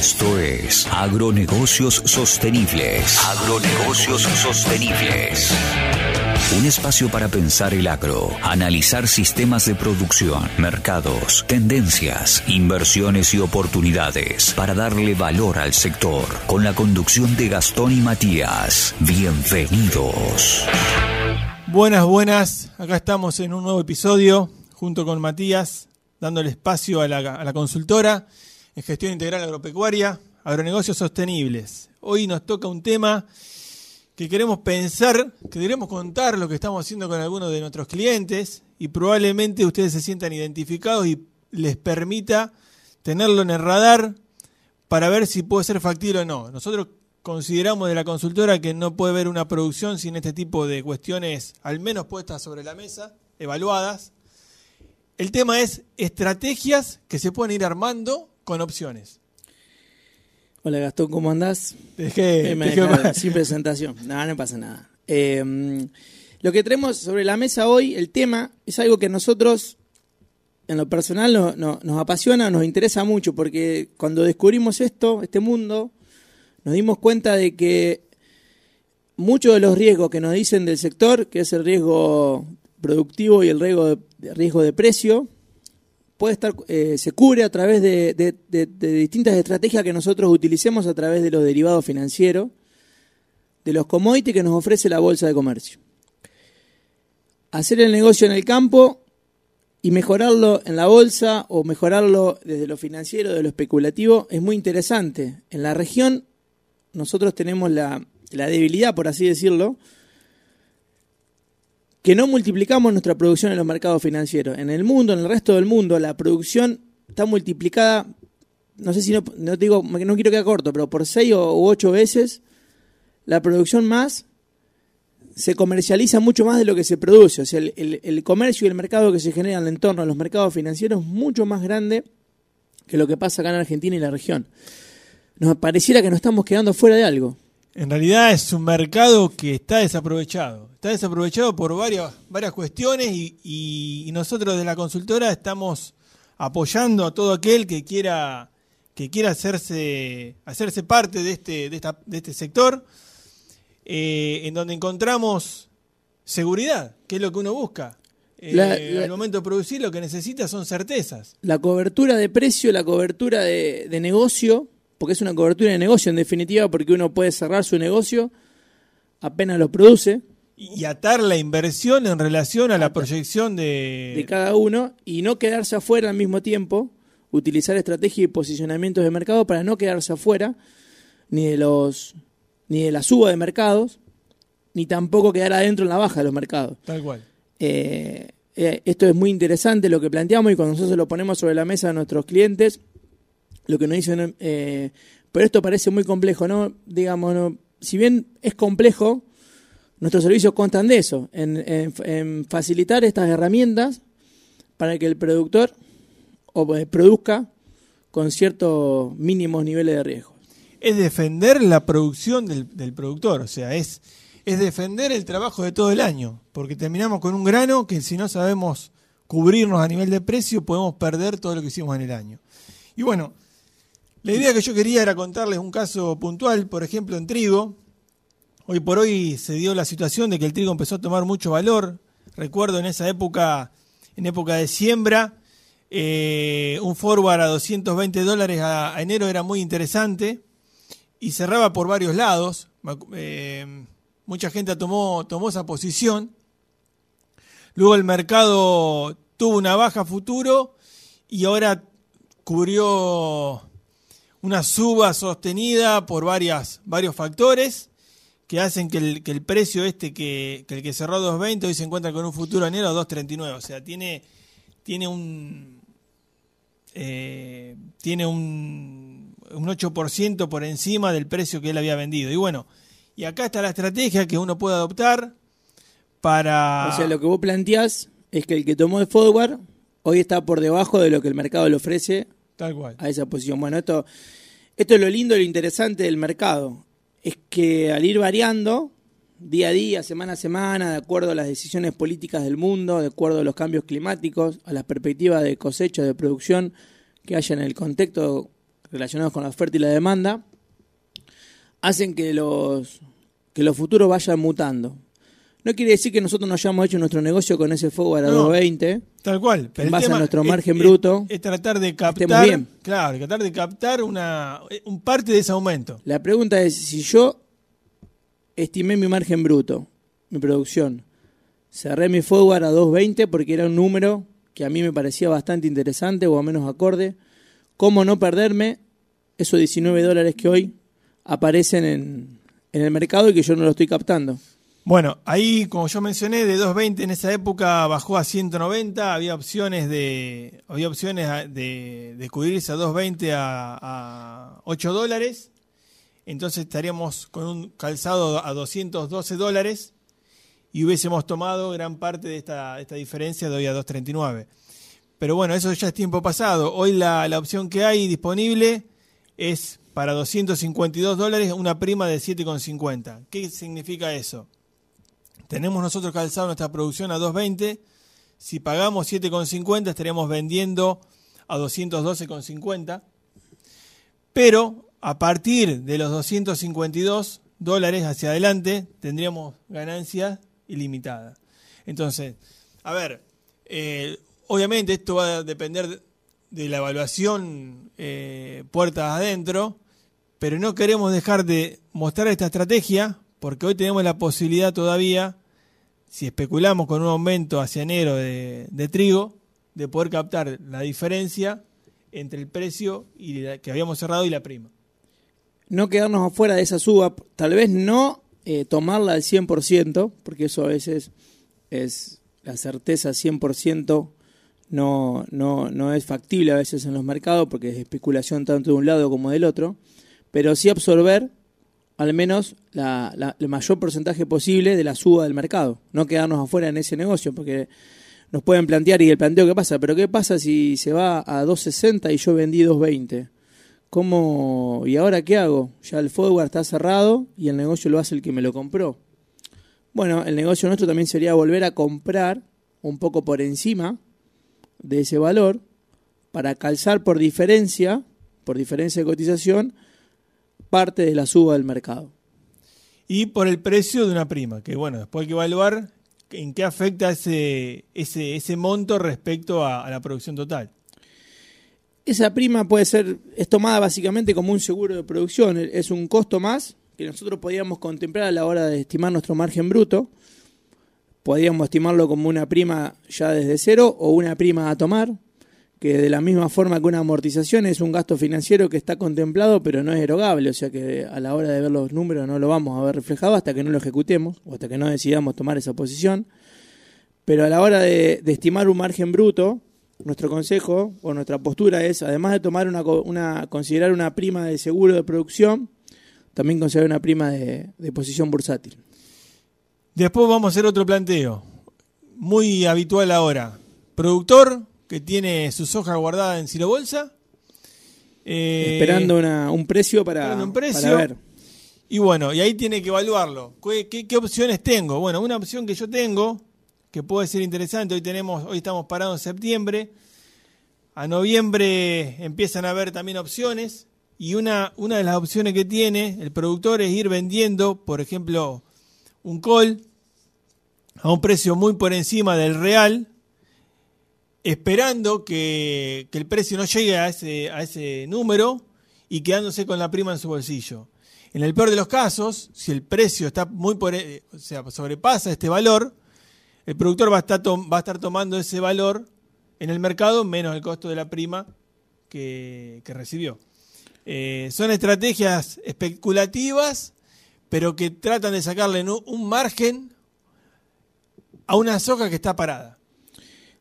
Esto es Agronegocios Sostenibles. Agronegocios Sostenibles. Un espacio para pensar el agro, analizar sistemas de producción, mercados, tendencias, inversiones y oportunidades para darle valor al sector. Con la conducción de Gastón y Matías. Bienvenidos. Buenas, buenas. Acá estamos en un nuevo episodio junto con Matías, dándole espacio a la, a la consultora gestión integral agropecuaria, agronegocios sostenibles. Hoy nos toca un tema que queremos pensar, que queremos contar lo que estamos haciendo con algunos de nuestros clientes y probablemente ustedes se sientan identificados y les permita tenerlo en el radar para ver si puede ser factible o no. Nosotros consideramos de la consultora que no puede haber una producción sin este tipo de cuestiones al menos puestas sobre la mesa, evaluadas. El tema es estrategias que se pueden ir armando con opciones. Hola Gastón, ¿cómo andás? Dejé, Eh, me dejé- dejaron sin presentación. No, no pasa nada. Eh, lo que tenemos sobre la mesa hoy, el tema, es algo que a nosotros, en lo personal, no- no- nos apasiona, nos interesa mucho, porque cuando descubrimos esto, este mundo, nos dimos cuenta de que muchos de los riesgos que nos dicen del sector, que es el riesgo productivo y el riesgo de, riesgo de precio, puede estar, eh, se cubre a través de, distintas estrategias que nosotros utilicemos a través de los derivados financieros, de los commodities que nos ofrece la bolsa de comercio. Hacer el negocio en el campo y mejorarlo en la bolsa o mejorarlo desde lo financiero, de lo especulativo, es muy interesante. En la región nosotros tenemos la debilidad, por así decirlo, que no multiplicamos nuestra producción en los mercados financieros. En el mundo, en el resto del mundo, la producción está multiplicada, no sé si no, digo, no quiero quedar corto, pero por seis o ocho veces la producción más se comercializa mucho más de lo que se produce. O sea, el, el- el comercio y el mercado que se genera en el entorno de los mercados financieros es mucho más grande que lo que pasa acá en Argentina y la región. Nos pareciera que nos estamos quedando fuera de algo. En realidad es un mercado que está desaprovechado. Está desaprovechado por varias, varias cuestiones y, y- y nosotros de la consultora estamos apoyando a todo aquel que quiera que quiera hacerse hacerse parte de este de, esta- de este sector eh, en donde encontramos seguridad, que es lo que uno busca. Eh, La- la- al momento de producir lo que necesita son certezas. la cobertura de precio, la cobertura de, de negocio, porque es una cobertura de negocio en definitiva, porque uno puede cerrar su negocio apenas lo produce Y, atar la inversión en relación a la proyección de, de cada uno y no quedarse afuera al mismo tiempo, utilizar estrategias y posicionamientos de mercado para no quedarse afuera ni de los ni de la suba de mercados, ni tampoco quedar adentro en la baja de los mercados. tal cual. Eh, eh, esto es muy interesante lo que planteamos y cuando nosotros lo ponemos sobre la mesa a nuestros clientes, lo que nos dicen, eh, pero esto parece muy complejo, ¿no? Digamos, ¿no? si bien es complejo, nuestros servicios constan de eso, en, en- facilitar estas herramientas para que el productor o, eh, produzca con ciertos mínimos niveles de riesgo. es defender la producción del, del productor, o sea, es, es defender el trabajo de todo el año, porque terminamos con un grano que si no sabemos cubrirnos a nivel de precio podemos perder todo lo que hicimos en el año. Y bueno, la idea que yo quería era contarles un caso puntual, por ejemplo, en trigo. Hoy por hoy se dio la situación de que el trigo empezó a tomar mucho valor. Recuerdo en esa época, en época de siembra, eh, un forward a 220 dólares a, enero era muy interesante y cerraba por varios lados. Eh, mucha gente tomó, esa posición. Luego el mercado tuvo una baja futuro y ahora cubrió una suba sostenida por varios factores que hacen que el, que el precio este que, que el que cerró a 2.20 hoy se encuentra con un futuro enero a 2.39. O sea, tiene, tiene un eh, tiene un, un 8% por encima del precio que él había vendido. Y bueno, y acá está la estrategia que uno puede adoptar para... O sea, lo que vos planteás es que el que tomó el forward hoy está por debajo de lo que el mercado le ofrece Tal cual. a esa posición. Bueno, esto, esto es lo lindo y lo interesante del mercado. Es que al ir variando día a día, semana a semana, de acuerdo a las decisiones políticas del mundo, de acuerdo a los cambios climáticos, a las perspectivas de cosecha, de producción que haya en el contexto relacionados con la oferta y la demanda, hacen que los, que los futuros vayan mutando. No quiere decir que nosotros no hayamos hecho nuestro negocio con ese forward a No, 220. Tal cual. En Pero el base a nuestro es- margen es- bruto, Es, tratar de captar. bien. Claro, tratar de captar una, un parte de ese aumento. La pregunta es, si yo estimé mi margen bruto, mi producción, cerré mi forward a 220 porque era un número que a mí me parecía bastante interesante o a menos acorde, ¿cómo no perderme esos 19 dólares que hoy aparecen en, en el mercado y que yo no lo estoy captando? Bueno, ahí, como yo mencioné, de 220 en esa época bajó a 190. Había opciones de había opciones de, de cubrirse a 220 a, a 8 dólares. Entonces estaríamos con un calzado a 212 dólares y hubiésemos tomado gran parte de esta, esta diferencia de hoy a 239. Pero bueno, eso ya es tiempo pasado. Hoy la, la opción que hay disponible es para 252 dólares una prima de 7,50. ¿Qué significa eso? Tenemos nosotros calzado nuestra producción a 220. Si pagamos 7,50 estaríamos vendiendo a 212,50. Pero a partir de los 252 dólares hacia adelante tendríamos ganancias ilimitadas. Entonces, a ver, eh, obviamente esto va a depender de- la evaluación eh, puertas adentro, pero no queremos dejar de mostrar esta estrategia porque hoy tenemos la posibilidad todavía, si especulamos con un aumento hacia enero de, trigo, de poder captar la diferencia entre el precio que habíamos cerrado y la prima. no quedarnos afuera de esa suba, tal vez no eh, tomarla al 100%, porque eso a veces es la certeza 100% no, no, no es factible a veces en los mercados, porque es especulación tanto de un lado como del otro, pero sí absorber al menos la, la- el mayor porcentaje posible de la suba del mercado, no quedarnos afuera en ese negocio, porque nos pueden plantear, y el planteo que pasa, pero ¿qué pasa si se va a 2.60 y yo vendí 2.20? ¿Cómo? ¿Y ahora qué hago? Ya el forward está cerrado y el negocio lo hace el que me lo compró. Bueno, el negocio nuestro también sería volver a comprar un poco por encima de ese valor para calzar por diferencia, por diferencia de cotización, parte de la suba del mercado. Y por el precio de una prima, que bueno, después hay que evaluar en qué afecta ese, ese, ese monto respecto a, a la producción total. Esa prima puede ser, es tomada básicamente como un seguro de producción, es un costo más que nosotros podíamos contemplar a la hora de estimar nuestro margen bruto. Podríamos estimarlo como una prima ya desde cero o una prima a tomar, que de la misma forma que una amortización es un gasto financiero que está contemplado pero no es erogable, o sea que a la hora de ver los números no lo vamos a ver reflejado hasta que no lo ejecutemos o hasta que no decidamos tomar esa posición. Pero a la hora de, estimar un margen bruto, nuestro consejo o nuestra postura es, además de tomar una considerar una prima de seguro de producción, también considerar una prima de, de posición bursátil. Después vamos a hacer otro planteo, muy habitual ahora. Productor que tiene su soja guardada en silo bolsa. eh, Esperando una- un precio para, esperando un precio. para ver. Y bueno, y ahí tiene que evaluarlo. ¿Qué, qué, qué opciones tengo? Bueno, una opción que yo tengo, que puede ser interesante, hoy tenemos, hoy estamos parados en septiembre. A noviembre empiezan a haber también opciones. Y una, una de las opciones que tiene el productor es ir vendiendo, por ejemplo, un call a un precio muy por encima del real, esperando que, el precio no llegue a ese, a ese número y quedándose con la prima en su bolsillo. En el peor de los casos, si el precio está muy por, e- sea, sobrepasa este valor, el productor va a, estar tomando ese valor en el mercado menos el costo de la prima que, recibió. Eh, son estrategias especulativas, pero que tratan de sacarle un margen a una soja que está parada.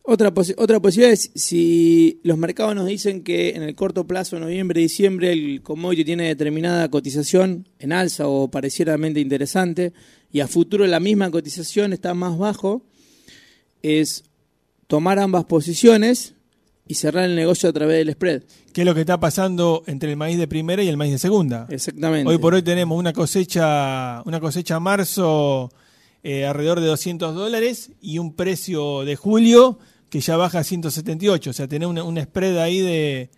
Otra, posi- otra posibilidad es si los mercados nos dicen que en el corto plazo, noviembre, diciembre, el commodity tiene determinada cotización en alza o parecieramente interesante y a futuro la misma cotización está más bajo, es tomar ambas posiciones y cerrar el negocio a través del spread. ¿Qué es lo que está pasando entre el maíz de primera y el maíz de segunda? Exactamente. Hoy por hoy tenemos una cosecha, una cosecha marzo eh, alrededor de 200 dólares y un precio de julio que ya baja a 178. O sea, tener un, spread ahí de,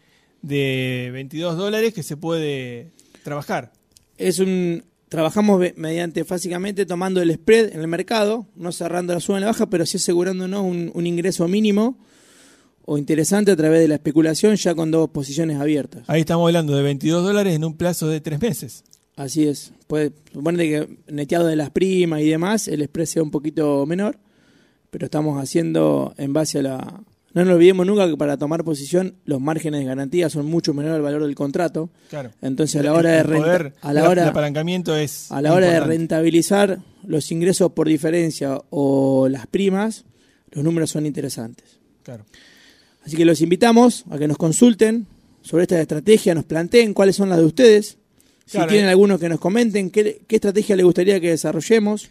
de 22 dólares que se puede trabajar. Es un trabajamos mediante básicamente tomando el spread en el mercado, no cerrando la suba en la baja, pero sí asegurándonos un, un ingreso mínimo o interesante a través de la especulación ya con dos posiciones abiertas. Ahí estamos hablando de 22 dólares en un plazo de tres meses. Así es. Puede suponete que neteado de las primas y demás, el spread sea un poquito menor, pero estamos haciendo en base a la... No nos olvidemos nunca que para tomar posición los márgenes de garantía son mucho menor al valor del contrato. Claro. Entonces a la hora de El renta- poder a la hora de apalancamiento es a la hora de rentabilizar los ingresos por diferencia o las primas, los números son interesantes. Claro. Así que los invitamos a que nos consulten sobre esta estrategia, nos planteen cuáles son las de ustedes. Si tienen eh. algunos que nos comenten qué, qué estrategia les gustaría que desarrollemos,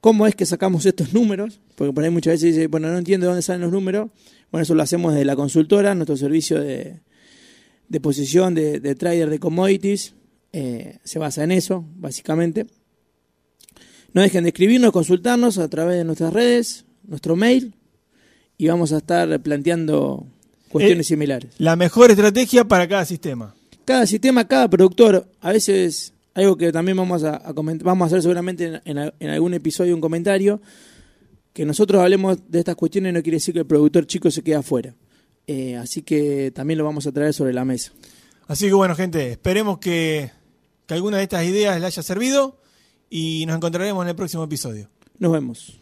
cómo es que sacamos estos números, porque por ahí muchas veces dice, bueno, no entiendo de dónde salen los números. Bueno, eso lo hacemos desde la consultora, nuestro servicio de, de posición de, de trader de commodities, eh, se basa en eso, básicamente. No dejen de escribirnos, consultarnos a través de nuestras redes, nuestro mail, y vamos a estar planteando cuestiones Eh, similares. La mejor estrategia para cada sistema. Cada sistema, cada productor, a veces algo que también vamos a, a comentar, vamos a hacer seguramente en, en- en algún episodio un comentario, que nosotros hablemos de estas cuestiones no quiere decir que el productor chico se quede afuera. Eh, así que también lo vamos a traer sobre la mesa. Así que bueno, gente, esperemos que, que alguna de estas ideas les haya servido y nos encontraremos en el próximo episodio. Nos vemos.